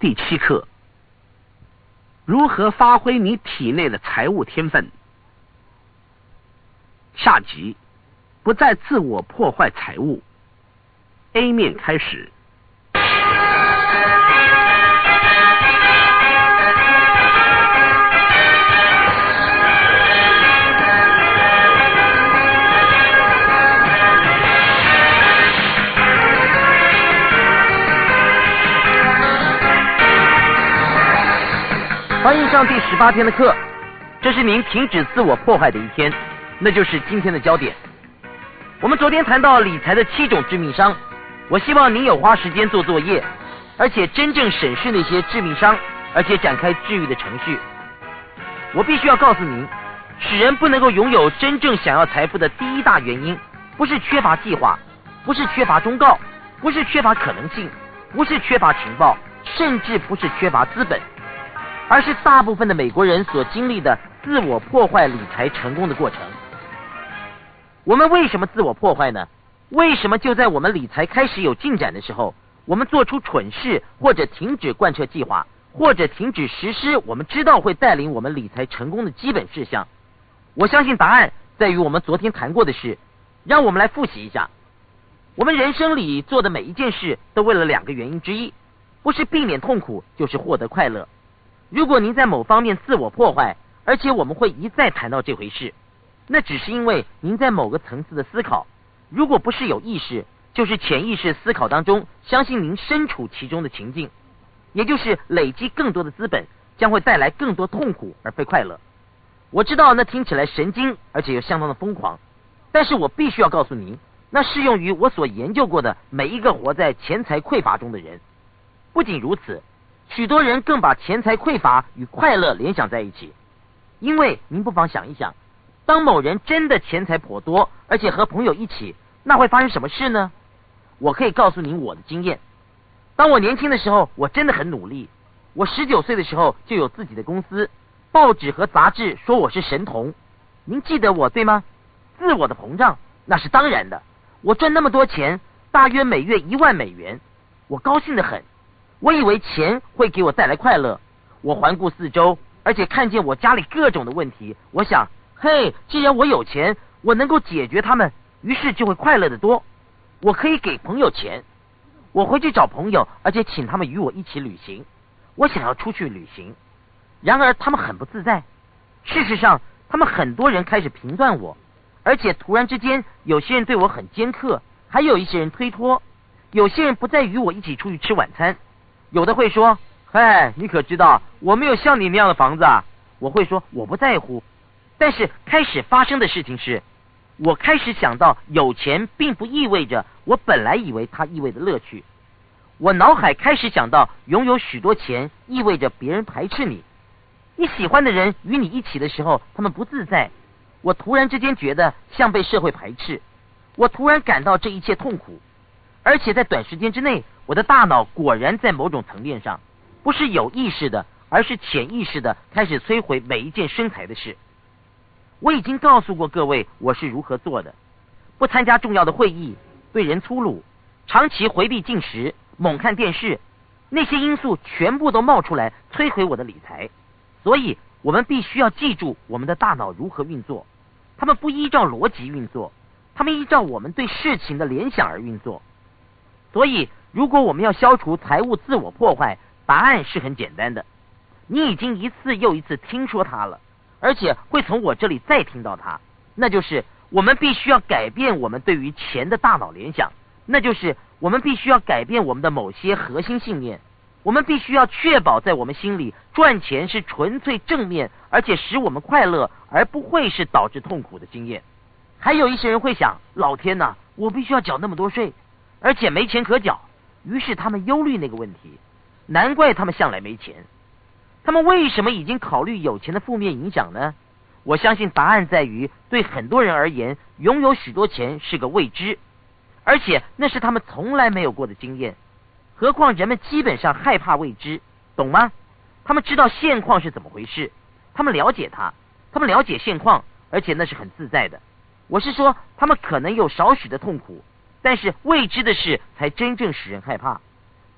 第七课：如何发挥你体内的财务天分？下集不再自我破坏财务。A 面开始。欢迎上第十八天的课，这是您停止自我破坏的一天，那就是今天的焦点。我们昨天谈到理财的七种致命伤，我希望您有花时间做作业，而且真正审视那些致命伤，而且展开治愈的程序。我必须要告诉您，使人不能够拥有真正想要财富的第一大原因，不是缺乏计划，不是缺乏忠告，不是缺乏可能性，不是缺乏情报，甚至不是缺乏资本。而是大部分的美国人所经历的自我破坏理财成功的过程。我们为什么自我破坏呢？为什么就在我们理财开始有进展的时候，我们做出蠢事，或者停止贯彻计划，或者停止实施我们知道会带领我们理财成功的基本事项？我相信答案在于我们昨天谈过的事。让我们来复习一下：我们人生里做的每一件事，都为了两个原因之一，不是避免痛苦，就是获得快乐。如果您在某方面自我破坏，而且我们会一再谈到这回事，那只是因为您在某个层次的思考，如果不是有意识，就是潜意识思考当中，相信您身处其中的情境，也就是累积更多的资本将会带来更多痛苦而非快乐。我知道那听起来神经，而且又相当的疯狂，但是我必须要告诉您，那适用于我所研究过的每一个活在钱财匮乏中的人。不仅如此。许多人更把钱财匮乏与快乐联想在一起，因为您不妨想一想，当某人真的钱财颇多，而且和朋友一起，那会发生什么事呢？我可以告诉您我的经验。当我年轻的时候，我真的很努力。我十九岁的时候就有自己的公司，报纸和杂志说我是神童。您记得我对吗？自我的膨胀那是当然的。我赚那么多钱，大约每月一万美元，我高兴的很。我以为钱会给我带来快乐。我环顾四周，而且看见我家里各种的问题。我想，嘿，既然我有钱，我能够解决他们，于是就会快乐的多。我可以给朋友钱，我回去找朋友，而且请他们与我一起旅行。我想要出去旅行，然而他们很不自在。事实上，他们很多人开始评断我，而且突然之间，有些人对我很尖刻，还有一些人推脱，有些人不再与我一起出去吃晚餐。有的会说：“嗨，你可知道我没有像你那样的房子啊？”我会说：“我不在乎。”但是开始发生的事情是，我开始想到有钱并不意味着我本来以为它意味着乐趣。我脑海开始想到拥有许多钱意味着别人排斥你，你喜欢的人与你一起的时候，他们不自在。我突然之间觉得像被社会排斥，我突然感到这一切痛苦，而且在短时间之内。我的大脑果然在某种层面上，不是有意识的，而是潜意识的开始摧毁每一件生财的事。我已经告诉过各位我是如何做的：不参加重要的会议，对人粗鲁，长期回避进食，猛看电视，那些因素全部都冒出来摧毁我的理财。所以，我们必须要记住我们的大脑如何运作。他们不依照逻辑运作，他们依照我们对事情的联想而运作。所以。如果我们要消除财务自我破坏，答案是很简单的。你已经一次又一次听说它了，而且会从我这里再听到它。那就是我们必须要改变我们对于钱的大脑联想，那就是我们必须要改变我们的某些核心信念。我们必须要确保在我们心里，赚钱是纯粹正面，而且使我们快乐，而不会是导致痛苦的经验。还有一些人会想：老天呐，我必须要缴那么多税，而且没钱可缴。于是他们忧虑那个问题，难怪他们向来没钱。他们为什么已经考虑有钱的负面影响呢？我相信答案在于，对很多人而言，拥有许多钱是个未知，而且那是他们从来没有过的经验。何况人们基本上害怕未知，懂吗？他们知道现况是怎么回事，他们了解它，他们了解现况，而且那是很自在的。我是说，他们可能有少许的痛苦。但是未知的事才真正使人害怕，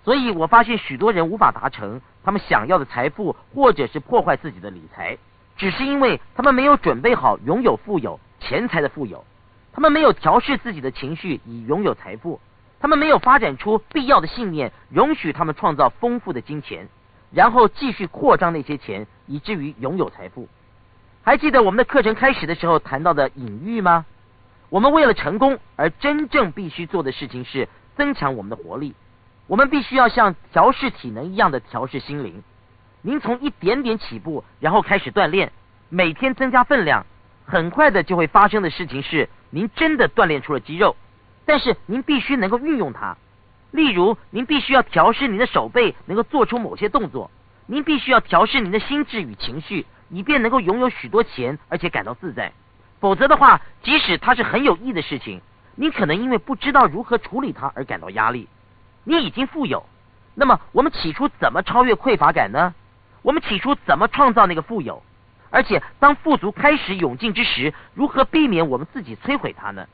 所以我发现许多人无法达成他们想要的财富，或者是破坏自己的理财，只是因为他们没有准备好拥有富有钱财的富有，他们没有调试自己的情绪以拥有财富，他们没有发展出必要的信念，容许他们创造丰富的金钱，然后继续扩张那些钱，以至于拥有财富。还记得我们的课程开始的时候谈到的隐喻吗？我们为了成功而真正必须做的事情是增强我们的活力。我们必须要像调试体能一样的调试心灵。您从一点点起步，然后开始锻炼，每天增加分量，很快的就会发生的事情是，您真的锻炼出了肌肉。但是您必须能够运用它。例如，您必须要调试您的手背，能够做出某些动作。您必须要调试您的心智与情绪，以便能够拥有许多钱，而且感到自在。否则的话，即使它是很有益的事情，您可能因为不知道如何处理它而感到压力。你已经富有，那么我们起初怎么超越匮乏感呢？我们起初怎么创造那个富有？而且当富足开始涌进之时，如何避免我们自己摧毁它呢？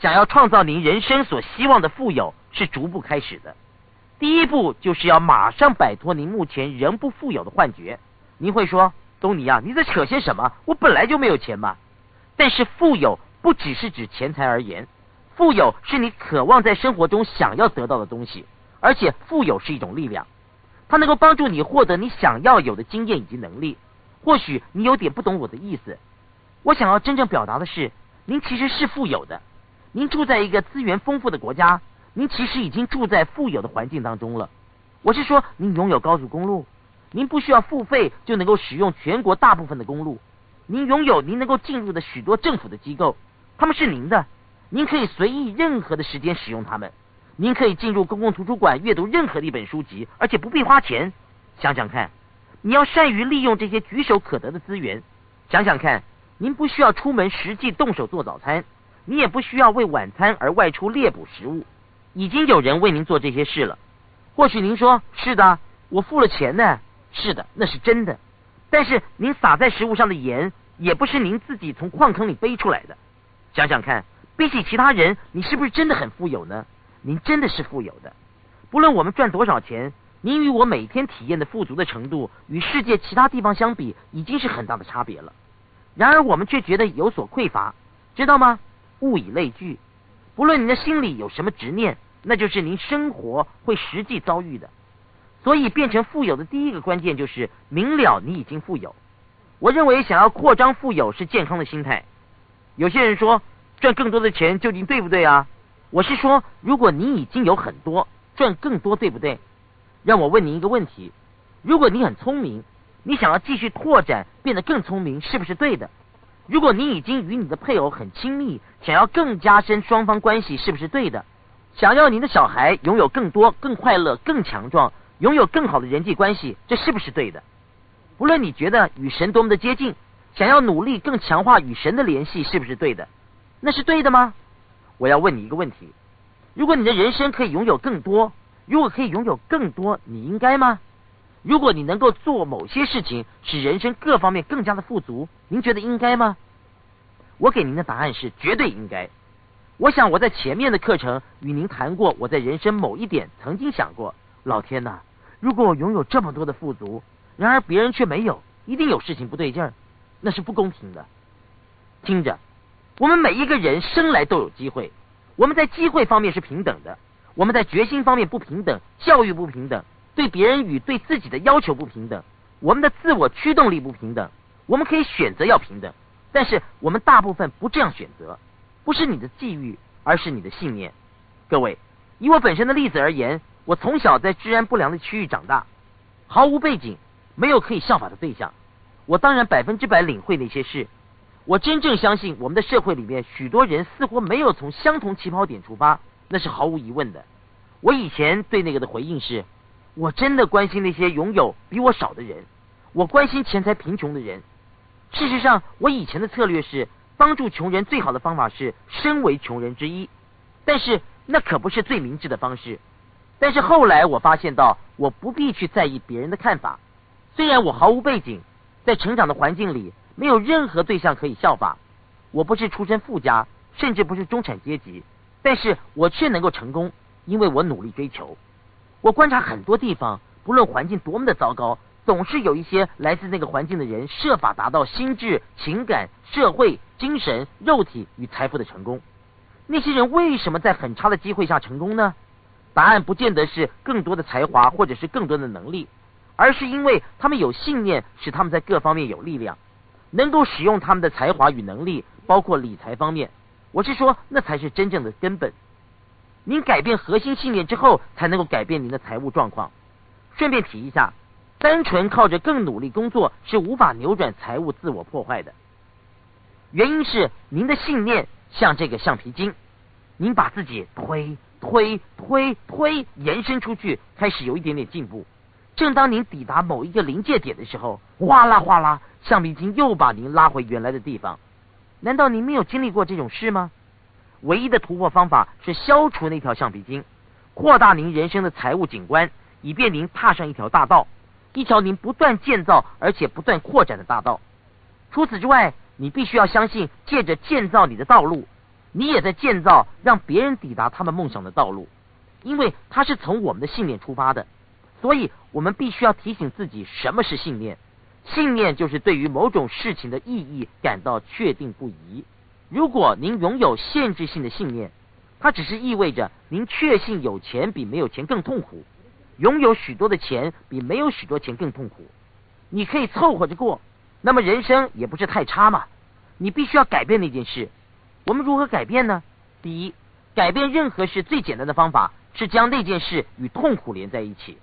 想要创造您人生所希望的富有，是逐步开始的。第一步就是要马上摆脱您目前仍不富有的幻觉。您会说，东尼啊，你在扯些什么？我本来就没有钱嘛。但是富有不只是指钱财而言。富有是你渴望在生活中想要得到的东西，而且富有是一种力量，它能够帮助你获得你想要有的经验以及能力。或许你有点不懂我的意思，我想要真正表达的是，您其实是富有的，您住在一个资源丰富的国家，您其实已经住在富有的环境当中了。我是说，您拥有高速公路，您不需要付费就能够使用全国大部分的公路，您拥有您能够进入的许多政府的机构，他们是您的。您可以随意任何的时间使用它们，您可以进入公共图书馆阅读任何的一本书籍，而且不必花钱。想想看，你要善于利用这些举手可得的资源。想想看，您不需要出门实际动手做早餐，你也不需要为晚餐而外出猎捕食物，已经有人为您做这些事了。或许您说是的，我付了钱呢。是的，那是真的。但是您撒在食物上的盐，也不是您自己从矿坑里背出来的。想想看。比起其他人，你是不是真的很富有呢？您真的是富有的。不论我们赚多少钱，您与我每天体验的富足的程度，与世界其他地方相比，已经是很大的差别了。然而我们却觉得有所匮乏，知道吗？物以类聚。不论您的心里有什么执念，那就是您生活会实际遭遇的。所以，变成富有的第一个关键就是明了你已经富有。我认为，想要扩张富有是健康的心态。有些人说。赚更多的钱究竟对不对啊？我是说，如果你已经有很多，赚更多对不对？让我问您一个问题：如果你很聪明，你想要继续拓展，变得更聪明，是不是对的？如果你已经与你的配偶很亲密，想要更加深双方关系，是不是对的？想要您的小孩拥有更多、更快乐、更强壮，拥有更好的人际关系，这是不是对的？不论你觉得与神多么的接近，想要努力更强化与神的联系，是不是对的？那是对的吗？我要问你一个问题：如果你的人生可以拥有更多，如果可以拥有更多，你应该吗？如果你能够做某些事情，使人生各方面更加的富足，您觉得应该吗？我给您的答案是绝对应该。我想我在前面的课程与您谈过，我在人生某一点曾经想过：老天呐，如果我拥有这么多的富足，然而别人却没有，一定有事情不对劲儿，那是不公平的。听着。我们每一个人生来都有机会，我们在机会方面是平等的，我们在决心方面不平等，教育不平等，对别人与对自己的要求不平等，我们的自我驱动力不平等。我们可以选择要平等，但是我们大部分不这样选择，不是你的际遇，而是你的信念。各位，以我本身的例子而言，我从小在治安不良的区域长大，毫无背景，没有可以效法的对象，我当然百分之百领会那些事。我真正相信，我们的社会里面许多人似乎没有从相同起跑点出发，那是毫无疑问的。我以前对那个的回应是：我真的关心那些拥有比我少的人，我关心钱财贫穷的人。事实上，我以前的策略是帮助穷人，最好的方法是身为穷人之一，但是那可不是最明智的方式。但是后来我发现到，我不必去在意别人的看法，虽然我毫无背景，在成长的环境里。没有任何对象可以效法。我不是出身富家，甚至不是中产阶级，但是我却能够成功，因为我努力追求。我观察很多地方，不论环境多么的糟糕，总是有一些来自那个环境的人设法达到心智、情感、社会、精神、肉体与财富的成功。那些人为什么在很差的机会下成功呢？答案不见得是更多的才华或者是更多的能力，而是因为他们有信念，使他们在各方面有力量，能够使用他们的才华与能力，包括理财方面。我是说，那才是真正的根本。您改变核心信念之后，才能够改变您的财务状况。顺便提一下，单纯靠着更努力工作是无法扭转财务自我破坏的。原因是您的信念像这个橡皮筋，您把自己推推推推延伸出去，开始有一点点进步。正当您抵达某一个临界点的时候，哗啦哗啦，橡皮筋又把您拉回原来的地方。难道您没有经历过这种事吗？唯一的突破方法是消除那条橡皮筋，扩大您人生的财务景观，以便您踏上一条大道，一条您不断建造而且不断扩展的大道。除此之外，你必须要相信，借着建造你的道路，你也在建造让别人抵达他们梦想的道路，因为它是从我们的信念出发的。所以，我们必须要提醒自己，什么是信念？信念就是对于某种事情的意义感到确定不疑。如果您拥有限制性的信念，它只是意味着您确信有钱比没有钱更痛苦，拥有许多的钱比没有许多钱更痛苦。你可以凑合着过，那么人生也不是太差嘛。你必须要改变那件事。我们如何改变呢？第一，改变任何事最简单的方法是将那件事与痛苦连在一起。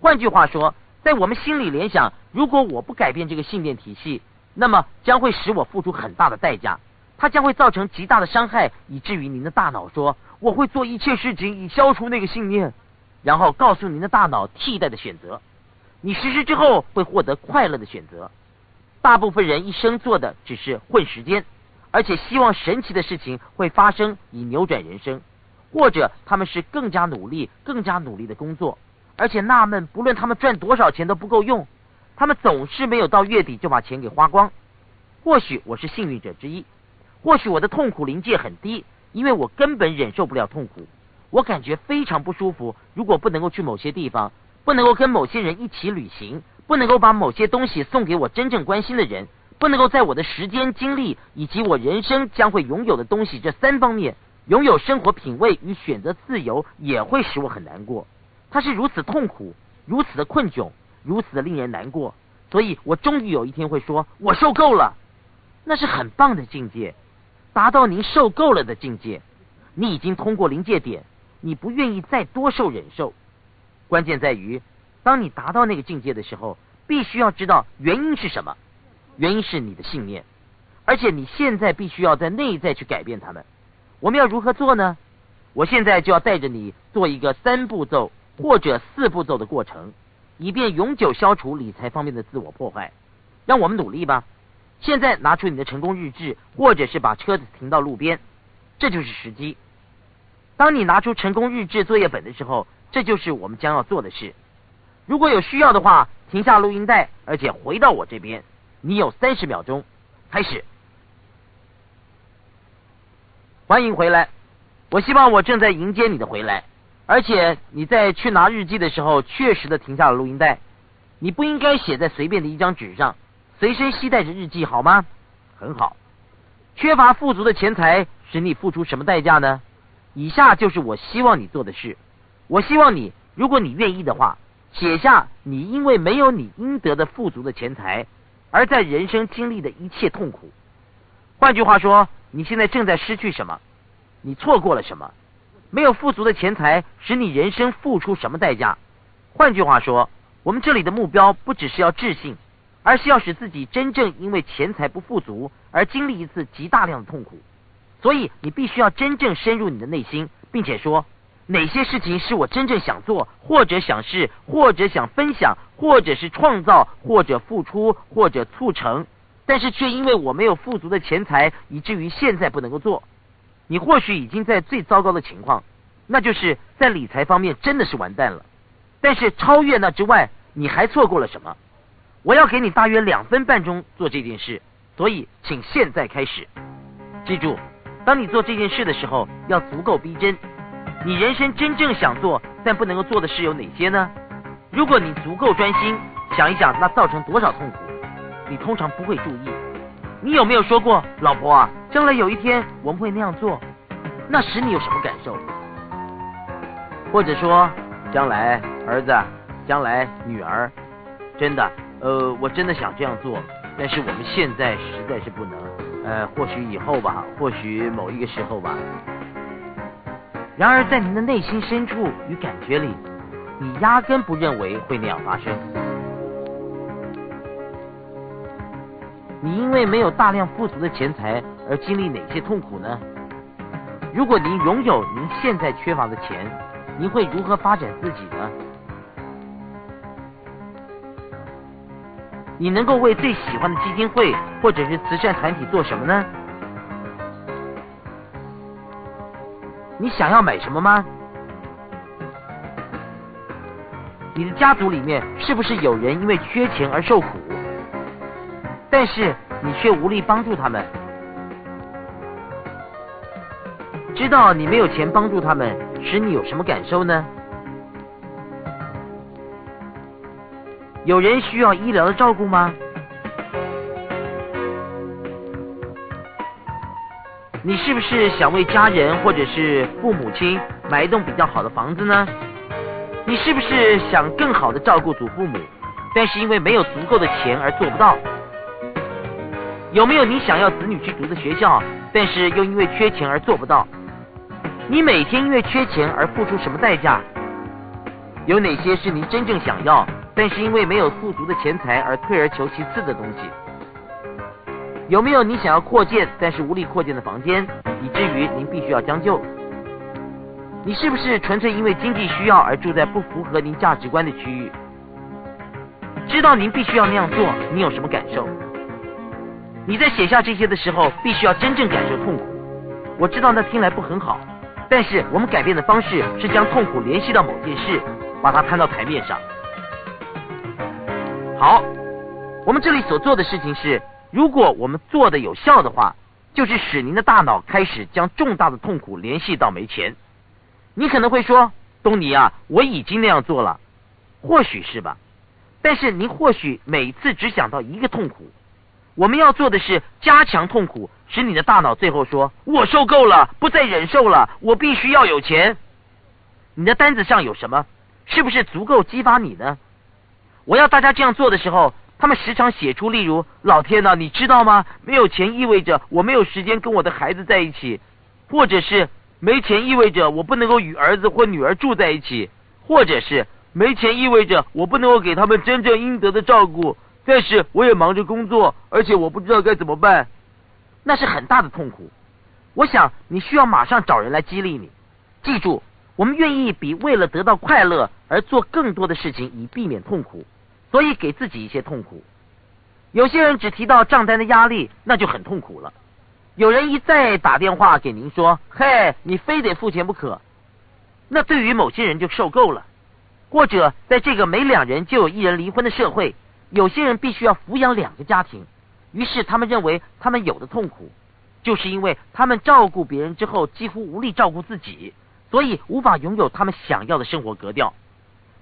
换句话说，在我们心里联想，如果我不改变这个信念体系，那么将会使我付出很大的代价。它将会造成极大的伤害，以至于您的大脑说：“我会做一切事情以消除那个信念。”然后告诉您的大脑替代的选择。你实施之后会获得快乐的选择。大部分人一生做的只是混时间，而且希望神奇的事情会发生以扭转人生，或者他们是更加努力、更加努力的工作，而且纳闷不论他们赚多少钱都不够用，他们总是没有到月底就把钱给花光。或许我是幸运者之一。或许我的痛苦临界很低，因为我根本忍受不了痛苦。我感觉非常不舒服。如果不能够去某些地方，不能够跟某些人一起旅行，不能够把某些东西送给我真正关心的人，不能够在我的时间、精力以及我人生将会拥有的东西这三方面拥有生活品味与选择自由，也会使我很难过。他是如此痛苦，如此的困窘，如此的令人难过。所以我终于有一天会说：“我受够了。”那是很棒的境界。达到您受够了的境界，你已经通过临界点，你不愿意再多受忍受。关键在于，当你达到那个境界的时候，必须要知道原因是什么。原因是你的信念，而且你现在必须要在内在去改变他们。我们要如何做呢？我现在就要带着你做一个三步骤或者四步骤的过程，以便永久消除理财方面的自我破坏。让我们努力吧。现在拿出你的成功日志，或者是把车子停到路边，这就是时机。当你拿出成功日志作业本的时候，这就是我们将要做的事。如果有需要的话，停下录音带，而且回到我这边。你有三十秒钟，开始。欢迎回来。我希望我正在迎接你的回来，而且你在去拿日记的时候，确实的停下了录音带。你不应该写在随便的一张纸上。随身携带着日记好吗？很好。缺乏富足的钱财使你付出什么代价呢？以下就是我希望你做的事。我希望你，如果你愿意的话，写下你因为没有你应得的富足的钱财，而在人生经历的一切痛苦。换句话说，你现在正在失去什么？你错过了什么？没有富足的钱财使你人生付出什么代价？换句话说，我们这里的目标不只是要自信。而是要使自己真正因为钱财不富足而经历一次极大量的痛苦，所以你必须要真正深入你的内心，并且说哪些事情是我真正想做，或者想试，或者想分享，或者是创造，或者付出，或者促成，但是却因为我没有富足的钱财，以至于现在不能够做。你或许已经在最糟糕的情况，那就是在理财方面真的是完蛋了。但是超越那之外，你还错过了什么？我要给你大约两分半钟做这件事，所以请现在开始。记住，当你做这件事的时候，要足够逼真。你人生真正想做，但不能够做的事有哪些呢？如果你足够专心，想一想那造成多少痛苦，你通常不会注意。你有没有说过，老婆啊，将来有一天我们会那样做？那时你有什么感受？或者说，将来儿子，将来女儿，真的，呃，我真的想这样做，但是我们现在实在是不能。呃，或许以后吧，或许某一个时候吧。然而，在您的内心深处与感觉里，你压根不认为会那样发生。你因为没有大量富足的钱财而经历哪些痛苦呢？如果您拥有您现在缺乏的钱，您会如何发展自己呢？你能够为最喜欢的基金会或者是慈善团体做什么呢？你想要买什么吗？你的家族里面是不是有人因为缺钱而受苦？但是你却无力帮助他们，知道你没有钱帮助他们，使你有什么感受呢？有人需要医疗的照顾吗？你是不是想为家人或者是父母亲买一栋比较好的房子呢？你是不是想更好的照顾祖父母，但是因为没有足够的钱而做不到？有没有你想要子女去读的学校，但是又因为缺钱而做不到？你每天因为缺钱而付出什么代价？有哪些是您真正想要，但是因为没有富足的钱财而退而求其次的东西？有没有你想要扩建但是无力扩建的房间，以至于您必须要将就？你是不是纯粹因为经济需要而住在不符合您价值观的区域？知道您必须要那样做，你有什么感受？你在写下这些的时候，必须要真正感受痛苦。我知道那听来不很好，但是我们改变的方式是将痛苦联系到某件事，把它摊到台面上。好，我们这里所做的事情是，如果我们做的有效的话，就是使您的大脑开始将重大的痛苦联系到没钱。你可能会说，东尼啊，我已经那样做了，或许是吧，但是您或许每次只想到一个痛苦。我们要做的是加强痛苦，使你的大脑最后说：“我受够了，不再忍受了，我必须要有钱。”你的单子上有什么？是不是足够激发你呢？我要大家这样做的时候，他们时常写出，例如：“老天呐，你知道吗？没有钱意味着我没有时间跟我的孩子在一起，或者是没钱意味着我不能够与儿子或女儿住在一起，或者是没钱意味着我不能够给他们真正应得的照顾。”但是我也忙着工作，而且我不知道该怎么办，那是很大的痛苦。我想你需要马上找人来激励你。记住，我们愿意比为了得到快乐而做更多的事情，以避免痛苦。所以给自己一些痛苦。有些人只提到账单的压力，那就很痛苦了。有人一再打电话给您说：“嘿，你非得付钱不可。”那对于某些人就受够了。或者在这个每两人就有一人离婚的社会。有些人必须要抚养两个家庭，于是他们认为他们有的痛苦，就是因为他们照顾别人之后几乎无力照顾自己，所以无法拥有他们想要的生活格调。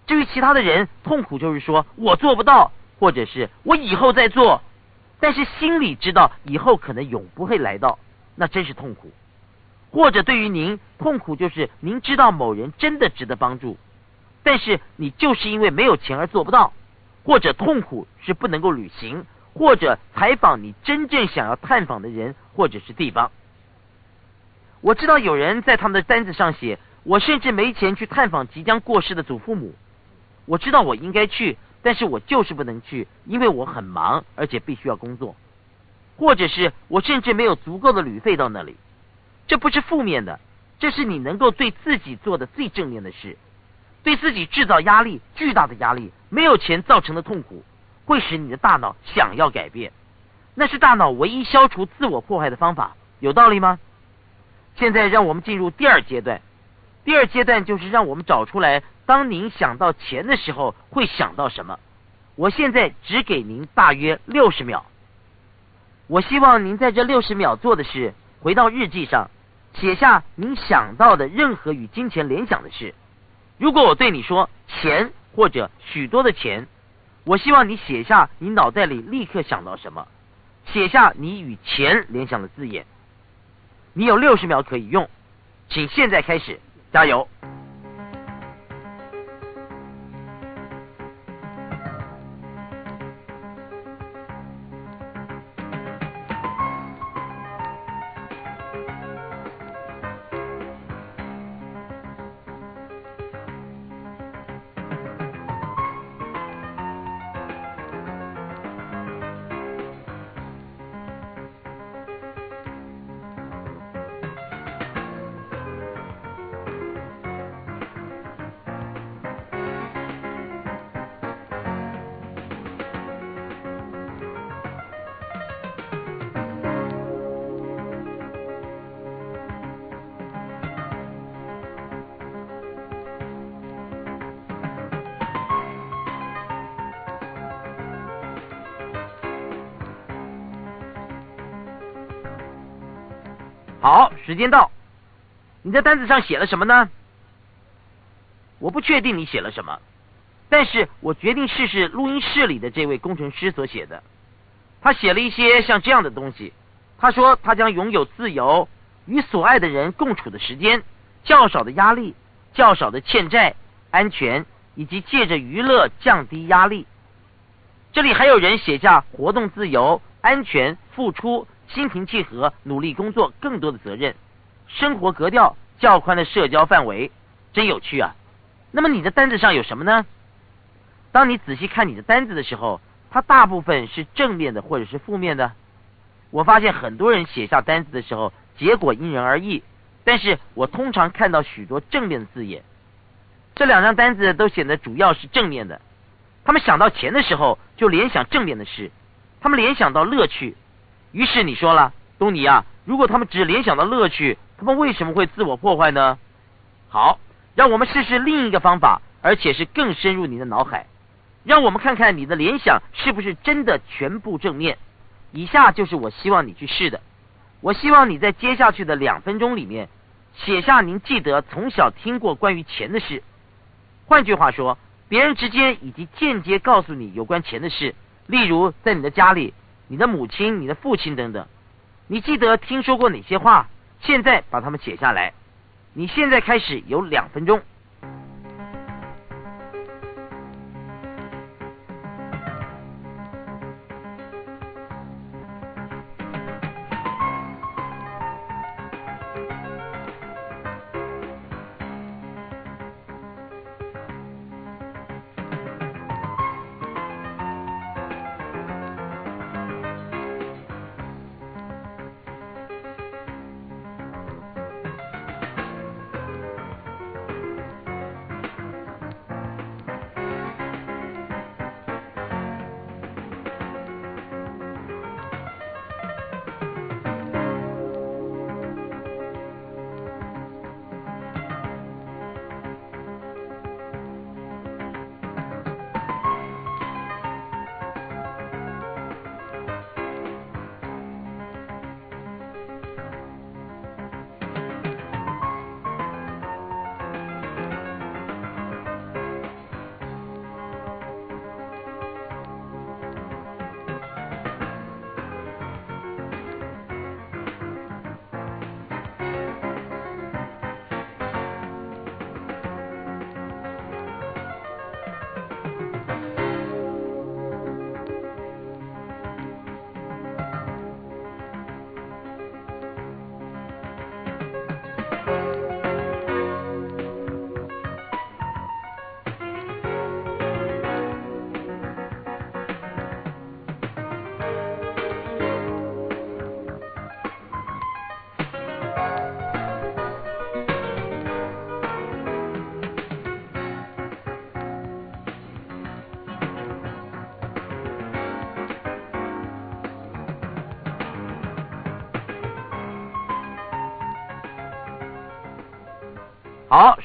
至于其他的人，痛苦就是说我做不到，或者是我以后再做，但是心里知道以后可能永不会来到，那真是痛苦。或者对于您，痛苦就是您知道某人真的值得帮助，但是你就是因为没有钱而做不到。或者痛苦是不能够旅行，或者采访你真正想要探访的人或者是地方。我知道有人在他们的单子上写：“我甚至没钱去探访即将过世的祖父母。”我知道我应该去，但是我就是不能去，因为我很忙，而且必须要工作。或者是我甚至没有足够的旅费到那里。这不是负面的，这是你能够对自己做的最正面的事。对自己制造压力，巨大的压力，没有钱造成的痛苦，会使你的大脑想要改变。那是大脑唯一消除自我破坏的方法，有道理吗？现在让我们进入第二阶段。第二阶段就是让我们找出来，当您想到钱的时候会想到什么。我现在只给您大约六十秒。我希望您在这六十秒做的是，回到日记上写下您想到的任何与金钱联想的事。如果我对你说钱或者许多的钱，我希望你写下你脑袋里立刻想到什么，写下你与钱联想的字眼。你有六十秒可以用，请现在开始，加油！好，时间到。你在单子上写了什么呢？我不确定你写了什么，但是我决定试试录音室里的这位工程师所写的。他写了一些像这样的东西。他说他将拥有自由，与所爱的人共处的时间，较少的压力，较少的欠债，安全，以及借着娱乐降低压力。这里还有人写下活动自由、安全、付出。心平气和，努力工作，更多的责任，生活格调较宽的社交范围，真有趣啊！那么你的单子上有什么呢？当你仔细看你的单子的时候，它大部分是正面的或者是负面的。我发现很多人写下单子的时候，结果因人而异，但是我通常看到许多正面的字眼。这两张单子都显得主要是正面的。他们想到钱的时候，就联想正面的事，他们联想到乐趣。于是你说了，东尼啊，如果他们只联想到乐趣，他们为什么会自我破坏呢？好，让我们试试另一个方法，而且是更深入你的脑海，让我们看看你的联想是不是真的全部正面。以下就是我希望你去试的。我希望你在接下去的两分钟里面，写下您记得从小听过关于钱的事。换句话说，别人直接以及间接告诉你有关钱的事，例如在你的家里。你的母亲、你的父亲等等，你记得听说过哪些话？现在把它们写下来。你现在开始有两分钟。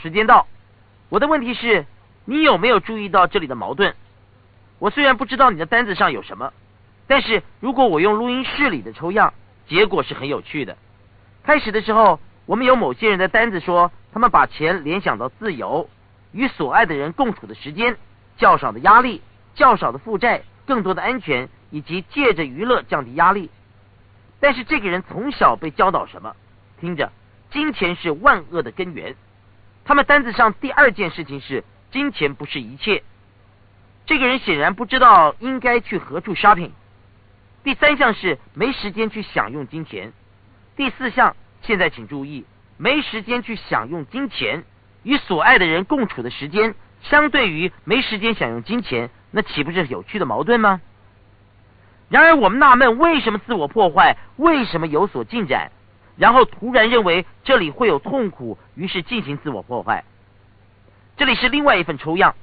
时间到。我的问题是，你有没有注意到这里的矛盾？我虽然不知道你的单子上有什么，但是如果我用录音室里的抽样，结果是很有趣的。开始的时候，我们有某些人的单子说，他们把钱联想到自由，与所爱的人共处的时间，较少的压力，较少的负债，更多的安全，以及借着娱乐降低压力。但是这个人从小被教导什么？听着，金钱是万恶的根源。他们单子上第二件事情是金钱不是一切。这个人显然不知道应该去何处 shopping。第三项是没时间去享用金钱。第四项，现在请注意，没时间去享用金钱，与所爱的人共处的时间，相对于没时间享用金钱，那岂不是有趣的矛盾吗？然而我们纳闷，为什么自我破坏，为什么有所进展，然后突然认为这里会有痛苦，于是进行自我破坏。这里是另外一份抽样，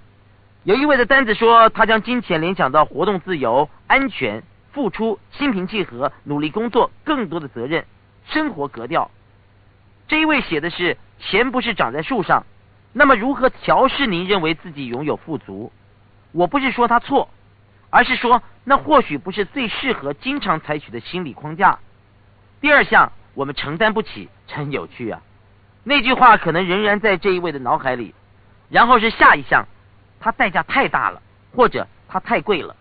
有一位的单子说，他将金钱联想到活动自由、安全、付出、心平气和、努力工作、更多的责任、生活格调。这一位写的是钱不是长在树上，那么如何调试您认为自己拥有富足？我不是说他错。而是说，那或许不是最适合经常采取的心理框架。第二项，我们承担不起，真有趣啊！那句话可能仍然在这一位的脑海里。然后是下一项，它代价太大了，或者它太贵了。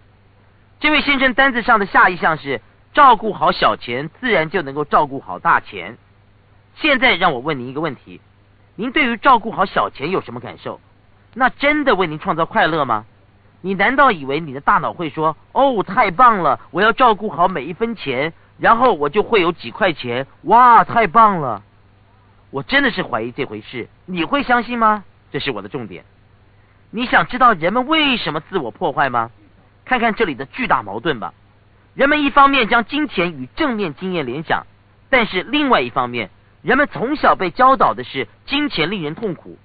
这位先生单子上的下一项是照顾好小钱，自然就能够照顾好大钱。现在让我问您一个问题：您对于照顾好小钱有什么感受？那真的为您创造快乐吗？你难道以为你的大脑会说：“哦，太棒了，我要照顾好每一分钱，然后我就会有几块钱？哇，太棒了！”我真的是怀疑这回事，你会相信吗？这是我的重点。你想知道人们为什么自我破坏吗？看看这里的巨大矛盾吧。人们一方面将金钱与正面经验联想，但是另外一方面，人们从小被教导的是金钱令人痛苦。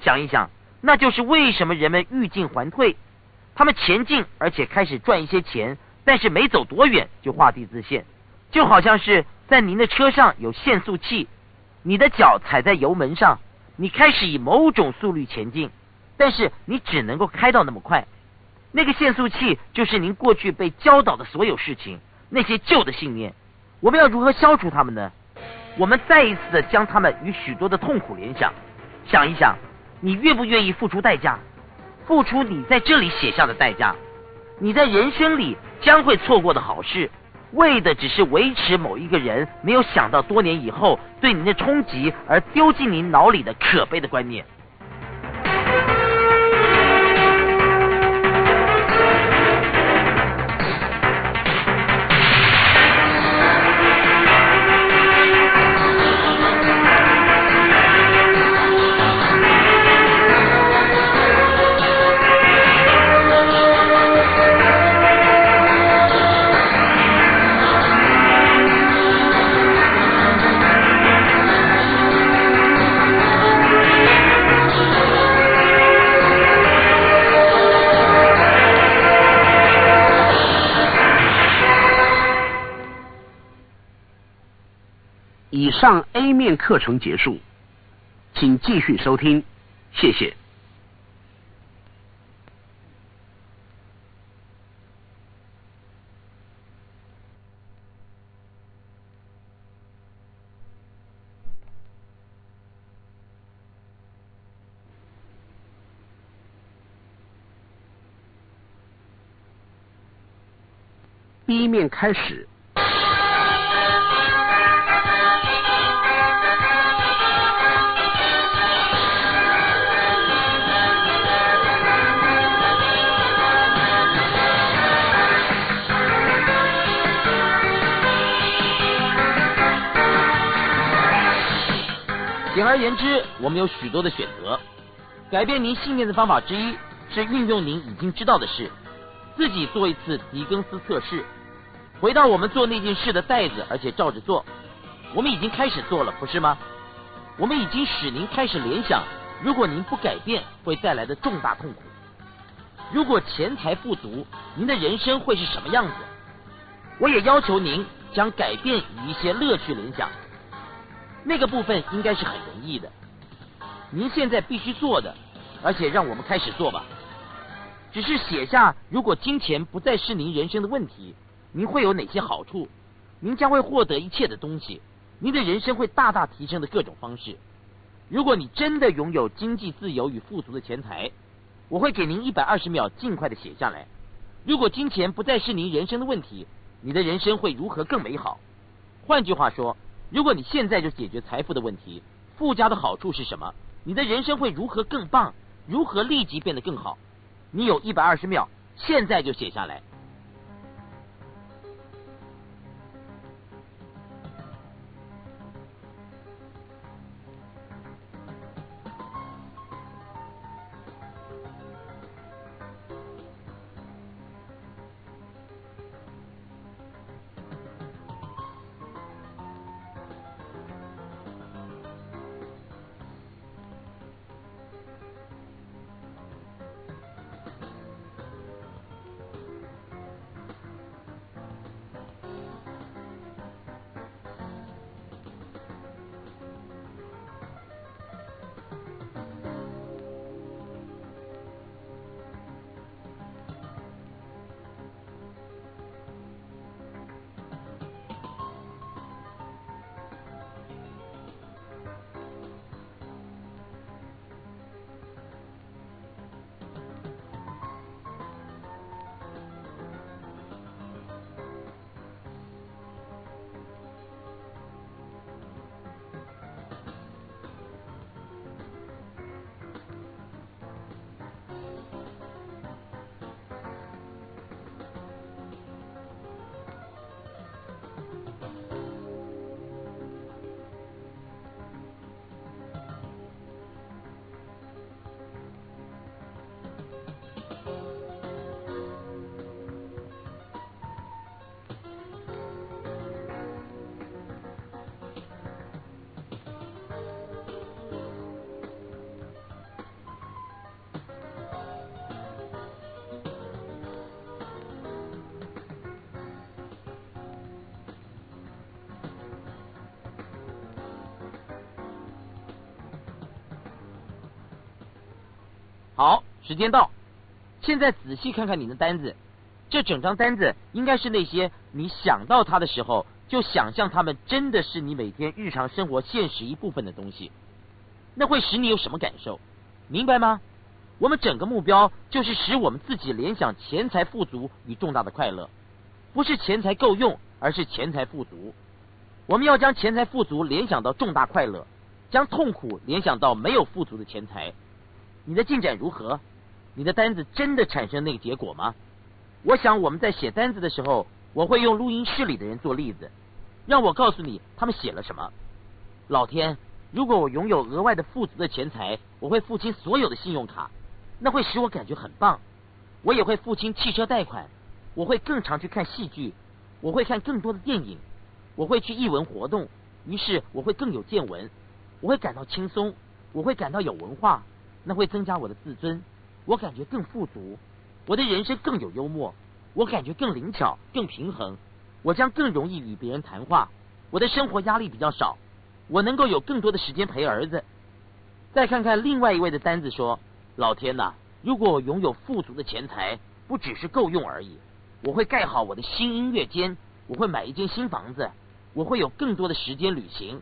想一想，那就是为什么人们欲进还退。他们前进，而且开始赚一些钱，但是没走多远就画地自限，就好像是在您的车上有限速器，你的脚踩在油门上，你开始以某种速率前进，但是你只能够开到那么快。那个限速器就是您过去被教导的所有事情，那些旧的信念。我们要如何消除他们呢？我们再一次的将他们与许多的痛苦联想，想一想，你愿不愿意付出代价？付出你在这里写下的代价，你在人生里将会错过的好事，为的只是维持某一个人没有想到多年以后对您的冲击而丢进您脑里的可悲的观念。上 A 面课程结束，请继续收听，谢谢。B 面开始。简而言之，我们有许多的选择。改变您信念的方法之一是运用您已经知道的事，自己做一次狄更斯测试，回到我们做那件事的袋子，而且照着做。我们已经开始做了，不是吗？我们已经使您开始联想，如果您不改变会带来的重大痛苦。如果钱财不足，您的人生会是什么样子？我也要求您将改变与一些乐趣联想。那个部分应该是很容易的。您现在必须做的，而且让我们开始做吧。只是写下，如果金钱不再是您人生的问题，您会有哪些好处？您将会获得一切的东西，您的人生会大大提升的各种方式。如果你真的拥有经济自由与富足的钱财，我会给您一百二十秒，尽快的写下来。如果金钱不再是您人生的问题，你的人生会如何更美好？换句话说，如果你现在就解决财富的问题，附加的好处是什么？你的人生会如何更棒？如何立即变得更好？你有一百二十秒，现在就写下来。好，时间到。现在仔细看看你的单子，这整张单子应该是那些你想到它的时候，就想象它们真的是你每天日常生活现实一部分的东西。那会使你有什么感受？明白吗？我们整个目标就是使我们自己联想钱财富足与重大的快乐，不是钱财够用，而是钱财富足。我们要将钱财富足联想到重大快乐，将痛苦联想到没有富足的钱财。你的进展如何？你的单子真的产生那个结果吗？我想我们在写单子的时候，我会用录音室里的人做例子，让我告诉你他们写了什么。老天，如果我拥有额外的富足的钱财，我会付清所有的信用卡，那会使我感觉很棒。我也会付清汽车贷款，我会更常去看戏剧，我会看更多的电影，我会去艺文活动，于是我会更有见闻，我会感到轻松，我会感到有文化。那会增加我的自尊，我感觉更富足，我的人生更有幽默，我感觉更灵巧、更平衡，我将更容易与别人谈话，我的生活压力比较少，我能够有更多的时间陪儿子。再看看另外一位的单子说：“老天呐，如果我拥有富足的钱财，不只是够用而已，我会盖好我的新音乐间，我会买一间新房子，我会有更多的时间旅行，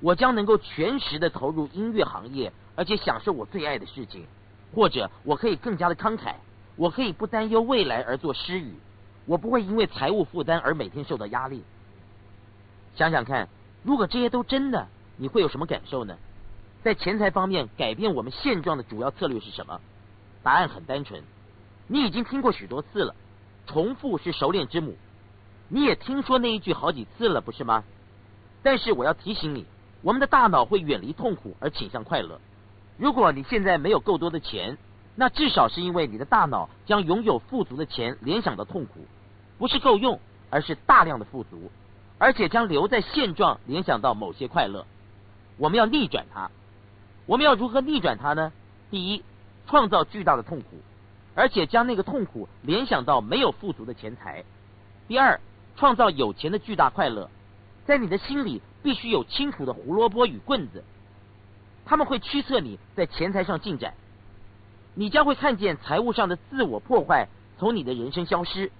我将能够全时的投入音乐行业。”而且享受我最爱的事情，或者我可以更加的慷慨，我可以不担忧未来而做诗语，我不会因为财务负担而每天受到压力。想想看，如果这些都真的，你会有什么感受呢？在钱财方面改变我们现状的主要策略是什么？答案很单纯，你已经听过许多次了，重复是熟练之母，你也听说那一句好几次了，不是吗？但是我要提醒你，我们的大脑会远离痛苦而倾向快乐。如果你现在没有够多的钱，那至少是因为你的大脑将拥有富足的钱联想到痛苦，不是够用，而是大量的富足，而且将留在现状联想到某些快乐。我们要逆转它，我们要如何逆转它呢？第一，创造巨大的痛苦，而且将那个痛苦联想到没有富足的钱财。第二，创造有钱的巨大快乐，在你的心里必须有清楚的胡萝卜与棍子。他们会驱策你在钱财上进展，你将会看见财务上的自我破坏从你的人生消失，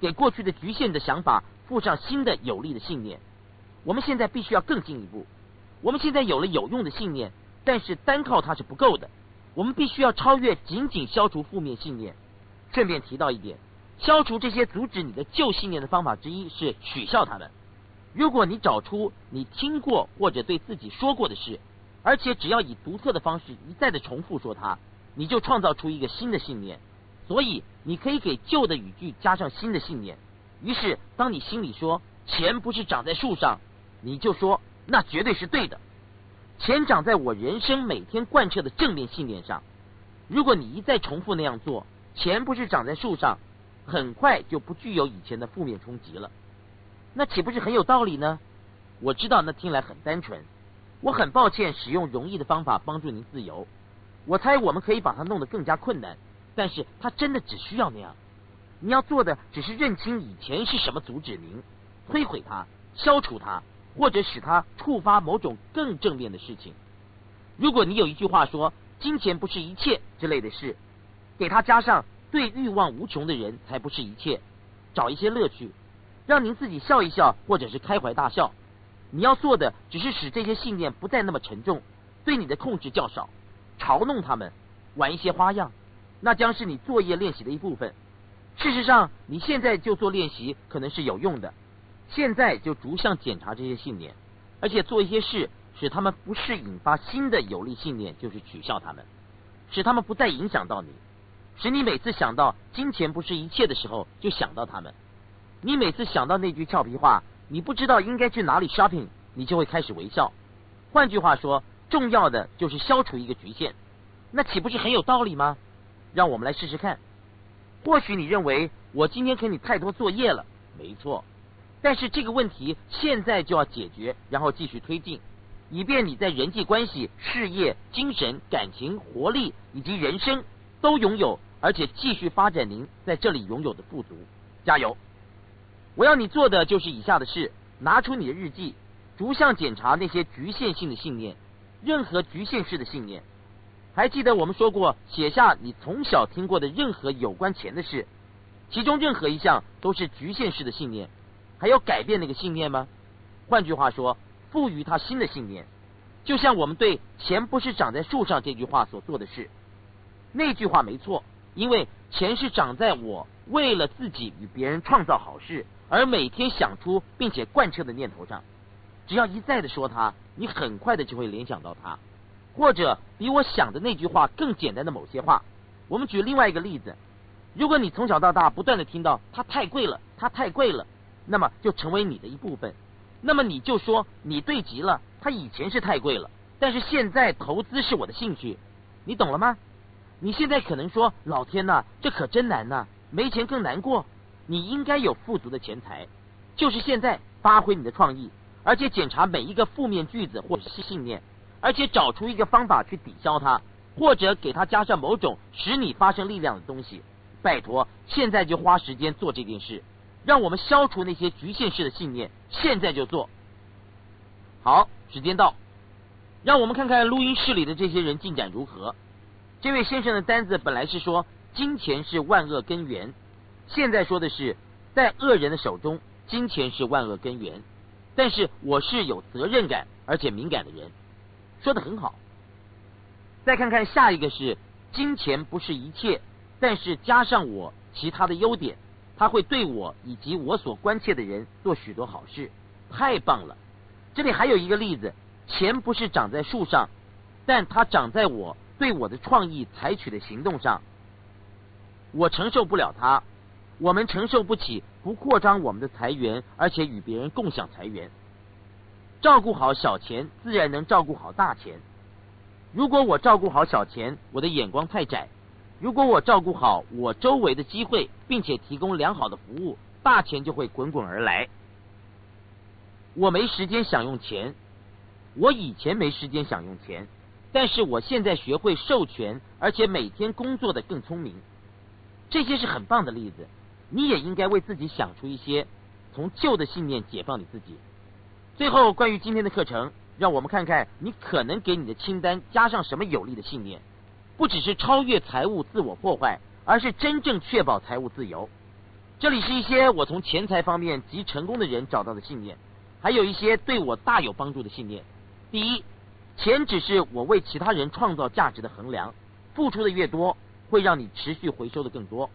给过去的局限的想法附上新的有力的信念。我们现在必须要更进一步，我们现在有了有用的信念，但是单靠它是不够的，我们必须要超越仅仅消除负面信念。顺便提到一点，消除这些阻止你的旧信念的方法之一是取笑他们。如果你找出你听过或者对自己说过的事，而且只要以独特的方式一再的重复说它，你就创造出一个新的信念。所以你可以给旧的语句加上新的信念。于是，当你心里说“钱不是长在树上”，你就说那绝对是对的。钱长在我人生每天贯彻的正面信念上。如果你一再重复那样做，钱不是长在树上，很快就不具有以前的负面冲击了。那岂不是很有道理呢？我知道那听来很单纯，我很抱歉使用容易的方法帮助您自由。我猜我们可以把它弄得更加困难，但是它真的只需要那样。你要做的只是认清以前是什么阻止您，摧毁它，消除它，或者使它触发某种更正面的事情。如果你有一句话说“金钱不是一切”之类的事，给它加上“对欲望无穷的人才不是一切”，找一些乐趣，让您自己笑一笑，或者是开怀大笑。你要做的只是使这些信念不再那么沉重，对你的控制较少，嘲弄他们，玩一些花样，那将是你作业练习的一部分。事实上，你现在就做练习可能是有用的。现在就逐项检查这些信念，而且做一些事，使他们不是引发新的有利信念，就是取笑他们，使他们不再影响到你，使你每次想到金钱不是一切的时候，就想到他们。你每次想到那句俏皮话，你不知道应该去哪里 shopping，你就会开始微笑。换句话说，重要的就是消除一个局限，那岂不是很有道理吗？让我们来试试看。或许你认为我今天给你太多作业了，没错。但是这个问题现在就要解决，然后继续推进，以便你在人际关系、事业、精神、感情、活力以及人生都拥有，而且继续发展您在这里拥有的富足。加油！我要你做的就是以下的事：拿出你的日记，逐项检查那些局限性的信念，任何局限式的信念。还记得我们说过，写下你从小听过的任何有关钱的事，其中任何一项都是局限式的信念。还要改变那个信念吗？换句话说，赋予他新的信念，就像我们对“钱不是长在树上”这句话所做的事。那句话没错，因为钱是长在我为了自己与别人创造好事而每天想出并且贯彻的念头上。只要一再的说它，你很快的就会联想到它。或者比我想的那句话更简单的某些话，我们举另外一个例子：如果你从小到大不断的听到它太贵了，它太贵了，那么就成为你的一部分。那么你就说你对极了，它以前是太贵了，但是现在投资是我的兴趣，你懂了吗？你现在可能说老天呐，这可真难呐，没钱更难过。你应该有富足的钱财，就是现在发挥你的创意，而且检查每一个负面句子或是信念。而且找出一个方法去抵消它，或者给它加上某种使你发生力量的东西。拜托，现在就花时间做这件事，让我们消除那些局限式的信念。现在就做。好，时间到，让我们看看录音室里的这些人进展如何。这位先生的单子本来是说金钱是万恶根源，现在说的是在恶人的手中，金钱是万恶根源。但是我是有责任感而且敏感的人。说的很好。再看看下一个是金钱不是一切，但是加上我其他的优点，他会对我以及我所关切的人做许多好事，太棒了。这里还有一个例子，钱不是长在树上，但它长在我对我的创意采取的行动上。我承受不了它，我们承受不起不扩张我们的财源，而且与别人共享财源。照顾好小钱，自然能照顾好大钱。如果我照顾好小钱，我的眼光太窄；如果我照顾好我周围的机会，并且提供良好的服务，大钱就会滚滚而来。我没时间享用钱，我以前没时间享用钱，但是我现在学会授权，而且每天工作的更聪明。这些是很棒的例子，你也应该为自己想出一些，从旧的信念解放你自己。最后，关于今天的课程，让我们看看你可能给你的清单加上什么有利的信念，不只是超越财务自我破坏，而是真正确保财务自由。这里是一些我从钱财方面及成功的人找到的信念，还有一些对我大有帮助的信念。第一，钱只是我为其他人创造价值的衡量，付出的越多，会让你持续回收的更多。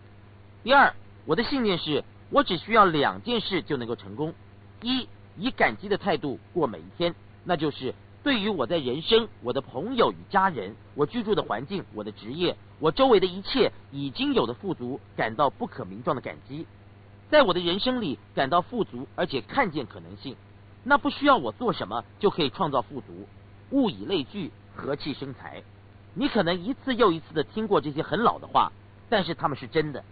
第二，我的信念是我只需要两件事就能够成功：一，以感激的态度过每一天，那就是对于我在人生、我的朋友与家人、我居住的环境、我的职业、我周围的一切已经有的富足感到不可名状的感激，在我的人生里感到富足，而且看见可能性，那不需要我做什么就可以创造富足。物以类聚，和气生财。你可能一次又一次的听过这些很老的话，但是他们是真的。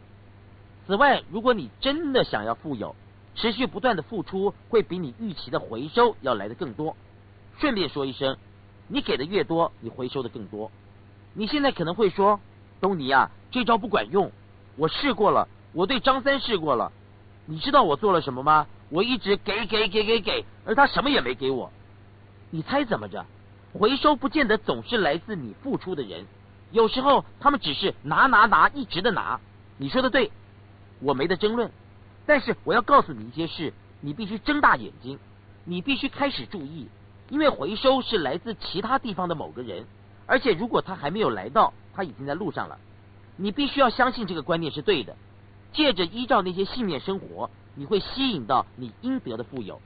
此外，如果你真的想要富有，持续不断的付出会比你预期的回收要来的更多。顺便说一声，你给的越多，你回收的更多。你现在可能会说，东尼啊，这招不管用，我试过了，我对张三试过了。你知道我做了什么吗？我一直给给给给给，而他什么也没给我。你猜怎么着？回收不见得总是来自你付出的人，有时候他们只是拿拿拿，一直的拿。你说的对，我没得争论。但是我要告诉你一些事，你必须睁大眼睛，你必须开始注意，因为回收是来自其他地方的某个人，而且如果他还没有来到，他已经在路上了。你必须要相信这个观念是对的，借着依照那些信念生活，你会吸引到你应得的富有。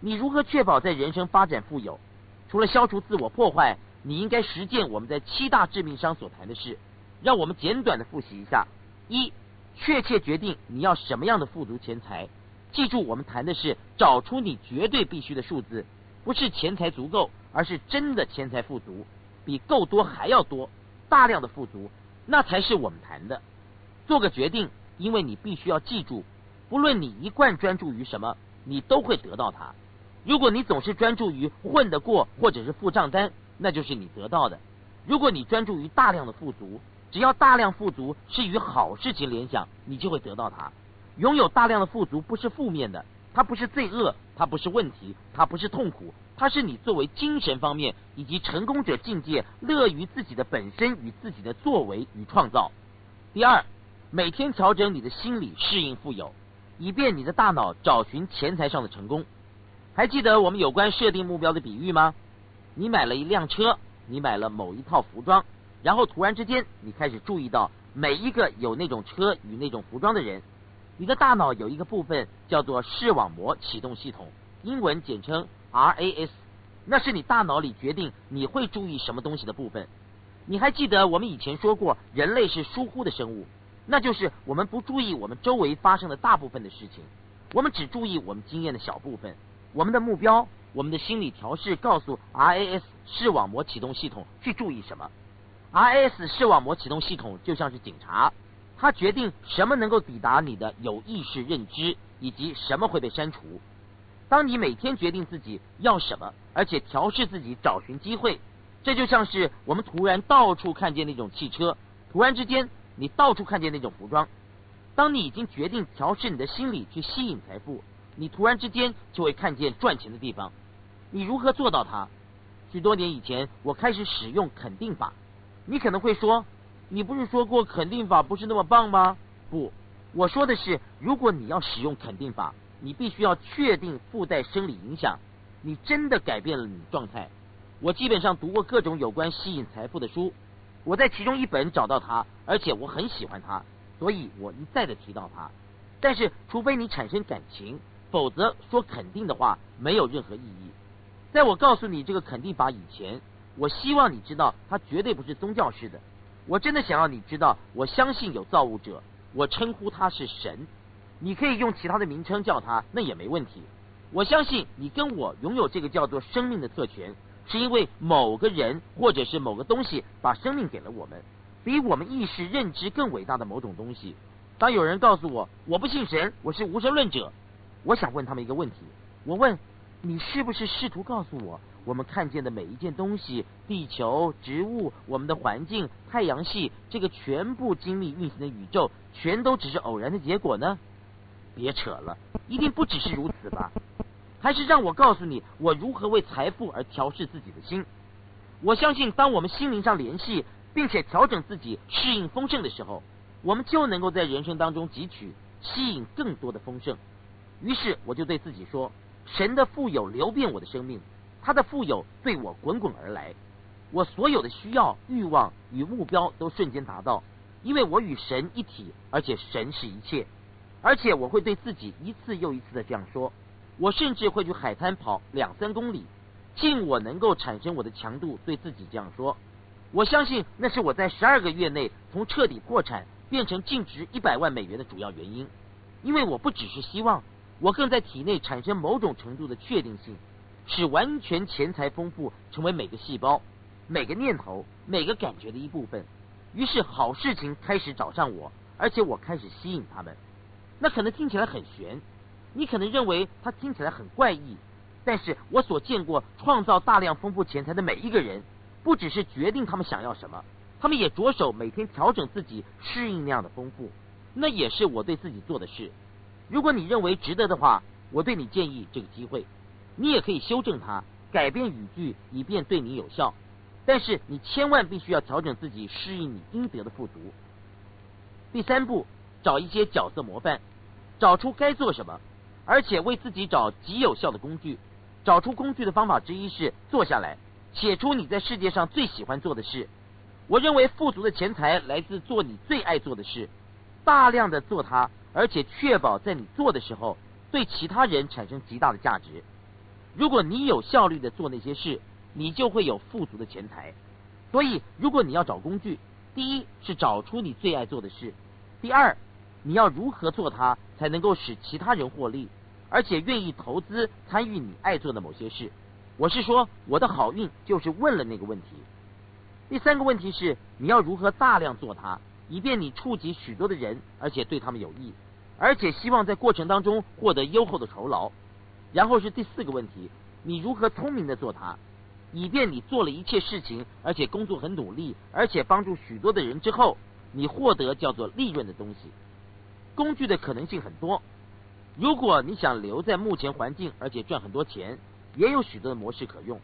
你如何确保在人生发展富有？除了消除自我破坏，你应该实践我们在七大致命伤所谈的事。让我们简短的复习一下：一、确切决定你要什么样的富足钱财。记住，我们谈的是找出你绝对必须的数字，不是钱财足够，而是真的钱财富足，比够多还要多，大量的富足，那才是我们谈的。做个决定，因为你必须要记住，不论你一贯专注于什么，你都会得到它。如果你总是专注于混得过或者是付账单，那就是你得到的；如果你专注于大量的富足，只要大量富足是与好事情联想，你就会得到它。拥有大量的富足不是负面的，它不是罪恶，它不是问题，它不是痛苦，它是你作为精神方面以及成功者境界乐于自己的本身与自己的作为与创造。第二，每天调整你的心理适应富有，以便你的大脑找寻钱财上的成功。还记得我们有关设定目标的比喻吗？你买了一辆车，你买了某一套服装，然后突然之间，你开始注意到每一个有那种车与那种服装的人。你的大脑有一个部分叫做视网膜启动系统，英文简称 RAS，那是你大脑里决定你会注意什么东西的部分。你还记得我们以前说过，人类是疏忽的生物，那就是我们不注意我们周围发生的大部分的事情，我们只注意我们经验的小部分。我们的目标，我们的心理调试告诉 RAS 视网膜启动系统去注意什么。R S 视网膜启动系统就像是警察，它决定什么能够抵达你的有意识认知，以及什么会被删除。当你每天决定自己要什么，而且调试自己找寻机会，这就像是我们突然到处看见那种汽车，突然之间你到处看见那种服装。当你已经决定调试你的心理去吸引财富。你突然之间就会看见赚钱的地方，你如何做到它？许多年以前，我开始使用肯定法。你可能会说，你不是说过肯定法不是那么棒吗？不，我说的是，如果你要使用肯定法，你必须要确定附带生理影响，你真的改变了你状态。我基本上读过各种有关吸引财富的书，我在其中一本找到它，而且我很喜欢它，所以我一再的提到它。但是，除非你产生感情。否则说肯定的话没有任何意义。在我告诉你这个肯定法以前，我希望你知道它绝对不是宗教式的。我真的想要你知道，我相信有造物者，我称呼他是神。你可以用其他的名称叫他，那也没问题。我相信你跟我拥有这个叫做生命的特权，是因为某个人或者是某个东西把生命给了我们，比我们意识认知更伟大的某种东西。当有人告诉我我不信神，我是无神论者。我想问他们一个问题：我问你，是不是试图告诉我，我们看见的每一件东西，地球、植物、我们的环境、太阳系这个全部精密运行的宇宙，全都只是偶然的结果呢？别扯了，一定不只是如此吧？还是让我告诉你，我如何为财富而调试自己的心？我相信，当我们心灵上联系，并且调整自己，适应丰盛的时候，我们就能够在人生当中汲取、吸引更多的丰盛。于是我就对自己说：“神的富有流遍我的生命，他的富有对我滚滚而来，我所有的需要、欲望与目标都瞬间达到，因为我与神一体，而且神是一切。而且我会对自己一次又一次的这样说，我甚至会去海滩跑两三公里，尽我能够产生我的强度，对自己这样说。我相信那是我在十二个月内从彻底破产变成净值一百万美元的主要原因，因为我不只是希望，我更在体内产生某种程度的确定性，使完全钱财丰富成为每个细胞、每个念头、每个感觉的一部分。于是好事情开始找上我，而且我开始吸引他们。那可能听起来很玄，你可能认为它听起来很怪异，但是我所见过创造大量丰富钱财的每一个人。不只是决定他们想要什么，他们也着手每天调整自己，适应那样的丰富。那也是我对自己做的事。如果你认为值得的话，我对你建议这个机会，你也可以修正它，改变语句，以便对你有效。但是你千万必须要调整自己，适应你应得的富足。第三步，找一些角色模范，找出该做什么，而且为自己找极有效的工具。找出工具的方法之一是坐下来。写出你在世界上最喜欢做的事。我认为富足的钱财来自做你最爱做的事，大量的做它，而且确保在你做的时候对其他人产生极大的价值。如果你有效率的做那些事，你就会有富足的钱财。所以，如果你要找工具，第一是找出你最爱做的事；第二，你要如何做它才能够使其他人获利，而且愿意投资参与你爱做的某些事。我是说，我的好运就是问了那个问题。第三个问题是，你要如何大量做它，以便你触及许多的人，而且对他们有益，而且希望在过程当中获得优厚的酬劳。然后是第四个问题，你如何聪明的做它，以便你做了一切事情，而且工作很努力，而且帮助许多的人之后，你获得叫做利润的东西。工具的可能性很多。如果你想留在目前环境，而且赚很多钱。也有许多的模式可用，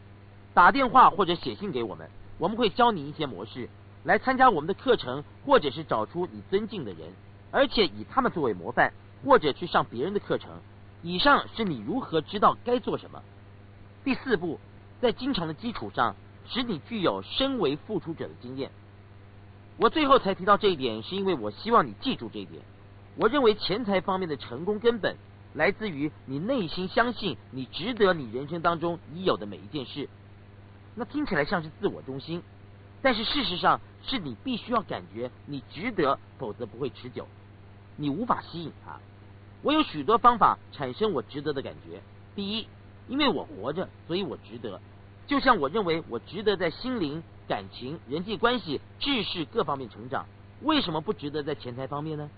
打电话或者写信给我们，我们会教你一些模式，来参加我们的课程，或者是找出你尊敬的人，而且以他们作为模范，或者去上别人的课程。以上是你如何知道该做什么。第四步，在经常的基础上，使你具有身为付出者的经验。我最后才提到这一点，是因为我希望你记住这一点。我认为钱财方面的成功根本。来自于你内心相信你值得你人生当中已有的每一件事，那听起来像是自我中心，但是事实上是你必须要感觉你值得，否则不会持久，你无法吸引他。我有许多方法产生我值得的感觉。第一，因为我活着，所以我值得。就像我认为我值得在心灵、感情、人际关系、知识各方面成长，为什么不值得在钱财方面呢？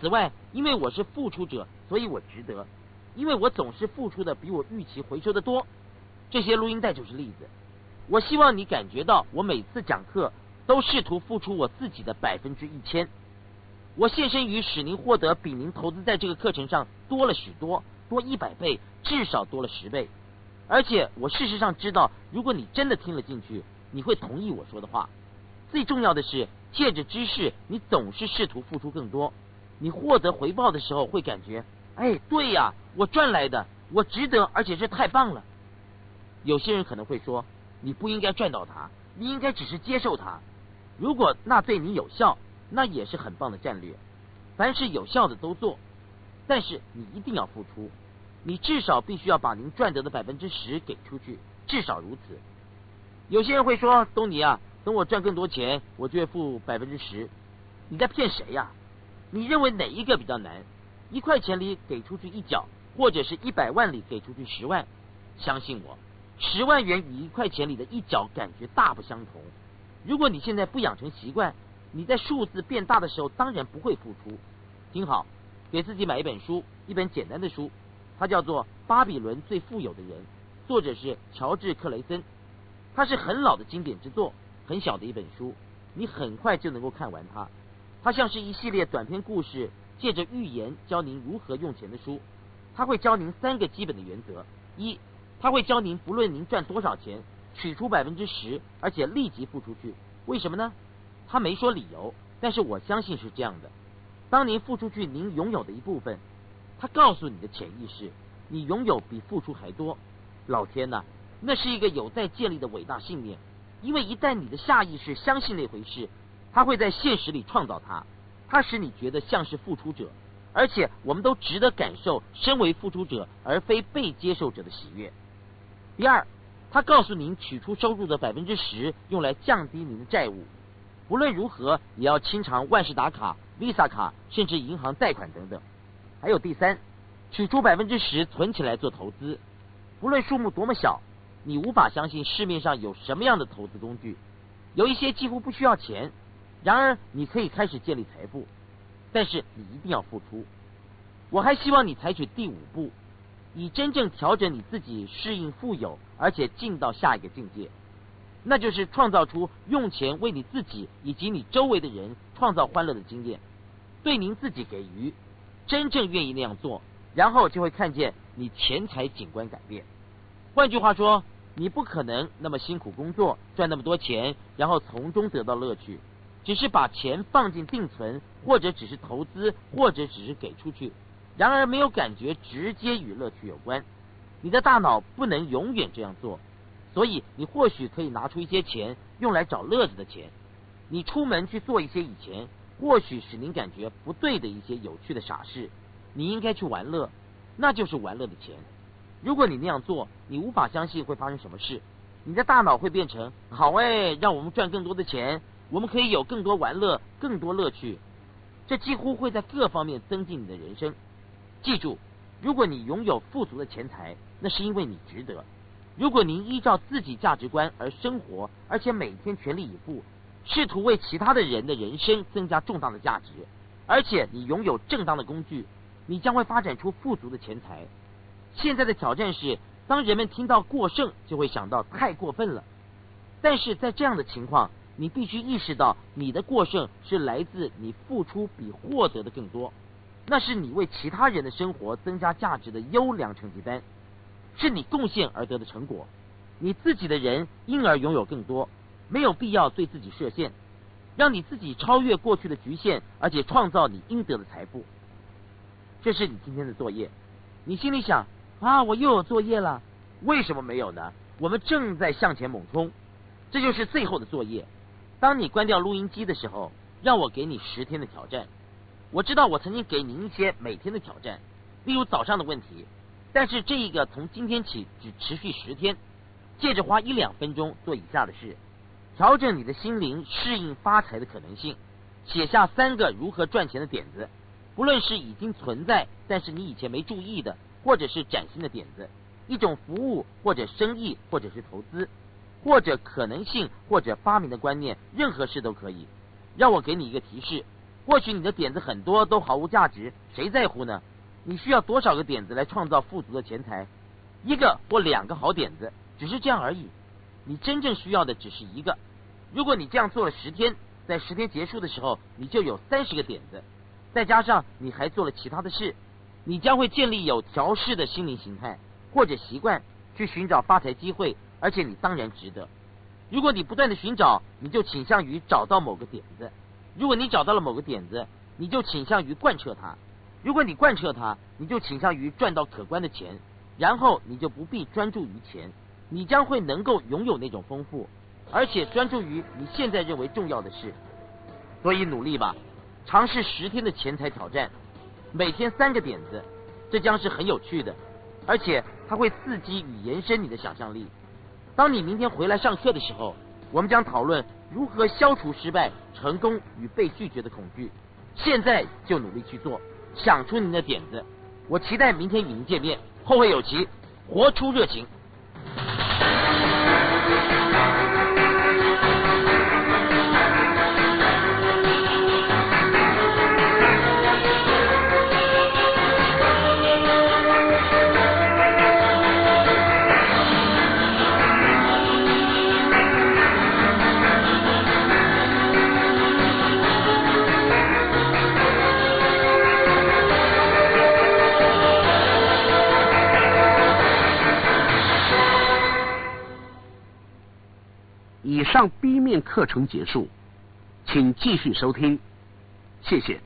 此外，因为我是付出者，所以我值得。因为我总是付出的比我预期回收的多。这些录音带就是例子。我希望你感觉到，我每次讲课都试图付出我自己的百分之一千。我献身于使您获得比您投资在这个课程上多了许多，多一百倍，至少多了十倍。而且我事实上知道，如果你真的听了进去，你会同意我说的话。最重要的是，借着知识，你总是试图付出更多。你获得回报的时候会感觉，哎，对呀，我赚来的，我值得，而且这太棒了。有些人可能会说，你不应该赚到它，你应该只是接受它。如果那对你有效，那也是很棒的战略。凡是有效的都做，但是你一定要付出，你至少必须要把您赚得的百分之十给出去，至少如此。有些人会说，东尼啊，等我赚更多钱，我就会付百分之十。你在骗谁呀？你认为哪一个比较难？一块钱里给出去一角，或者是一百万里给出去十万？相信我，十万元与一块钱里的一角感觉大不相同。如果你现在不养成习惯，你在数字变大的时候当然不会付出。听好，给自己买一本书，一本简单的书，它叫做《巴比伦最富有的人》，作者是乔治克雷森。它是很老的经典之作，很小的一本书，你很快就能够看完它。它像是一系列短篇故事，借着寓言教您如何用钱的书。它会教您三个基本的原则：一，它会教您不论您赚多少钱，取出百分之十，而且立即付出去。为什么呢？他没说理由，但是我相信是这样的。当您付出去您拥有的一部分，他告诉你的潜意识，你拥有比付出还多。老天呐，那是一个有待建立的伟大信念，因为一旦你的下意识相信那回事，他会在现实里创造它，它使你觉得像是付出者，而且我们都值得感受身为付出者而非被接受者的喜悦。第二，他告诉您取出收入的百分之十用来降低您的债务，无论如何也要清偿万事达卡、Visa 卡甚至银行贷款等等。还有第三，取出百分之十存起来做投资，不论数目多么小。你无法相信市面上有什么样的投资工具，有一些几乎不需要钱，然而你可以开始建立财富，但是你一定要付出。我还希望你采取第五步，以真正调整你自己适应富有，而且进到下一个境界，那就是创造出用钱为你自己以及你周围的人创造欢乐的经验，对您自己给予，真正愿意那样做，然后就会看见你钱财景观改变。换句话说。你不可能那么辛苦工作赚那么多钱，然后从中得到乐趣，只是把钱放进定存，或者只是投资，或者只是给出去，然而没有感觉直接与乐趣有关。你的大脑不能永远这样做，所以你或许可以拿出一些钱用来找乐子的钱。你出门去做一些以前或许使您感觉不对的一些有趣的傻事，你应该去玩乐，那就是玩乐的钱。如果你那样做，你无法相信会发生什么事。你的大脑会变成好哎，让我们赚更多的钱，我们可以有更多玩乐、更多乐趣。这几乎会在各方面增进你的人生。记住，如果你拥有富足的钱财，那是因为你值得。如果您依照自己价值观而生活，而且每天全力以赴，试图为其他的人的人生增加重大的价值，而且你拥有正当的工具，你将会发展出富足的钱财。现在的挑战是，当人们听到过剩，就会想到太过分了。但是在这样的情况，你必须意识到，你的过剩是来自你付出比获得的更多，那是你为其他人的生活增加价值的优良成绩单，是你贡献而得的成果。你自己的人因而拥有更多，没有必要对自己设限，让你自己超越过去的局限，而且创造你应得的财富。这是你今天的作业。你心里想。啊！我又有作业了，为什么没有呢？我们正在向前猛冲，这就是最后的作业。当你关掉录音机的时候，让我给你十天的挑战。我知道我曾经给您一些每天的挑战，例如早上的问题，但是这一个从今天起只持续十天，借着花一两分钟做以下的事：调整你的心灵，适应发财的可能性，写下三个如何赚钱的点子，不论是已经存在但是你以前没注意的。或者是崭新的点子，一种服务或者生意，或者是投资，或者可能性，或者发明的观念，任何事都可以。让我给你一个提示：或许你的点子很多都毫无价值，谁在乎呢？你需要多少个点子来创造富足的钱财？一个或两个好点子，只是这样而已。你真正需要的只是一个。如果你这样做了十天，在十天结束的时候，你就有三十个点子，再加上你还做了其他的事。你将会建立有调试的心灵形态或者习惯，去寻找发财机会，而且你当然值得。如果你不断的寻找，你就倾向于找到某个点子；如果你找到了某个点子，你就倾向于贯彻它；如果你贯彻它，你就倾向于赚到可观的钱，然后你就不必专注于钱，你将会能够拥有那种丰富，而且专注于你现在认为重要的事。所以努力吧，尝试十天的钱财挑战。每天三个点子，这将是很有趣的，而且它会刺激与延伸你的想象力。当你明天回来上课的时候，我们将讨论如何消除失败、成功与被拒绝的恐惧。现在就努力去做，想出您的点子。我期待明天与您见面，后会有期，活出热情。以上 B 面课程结束，请继续收听，谢谢。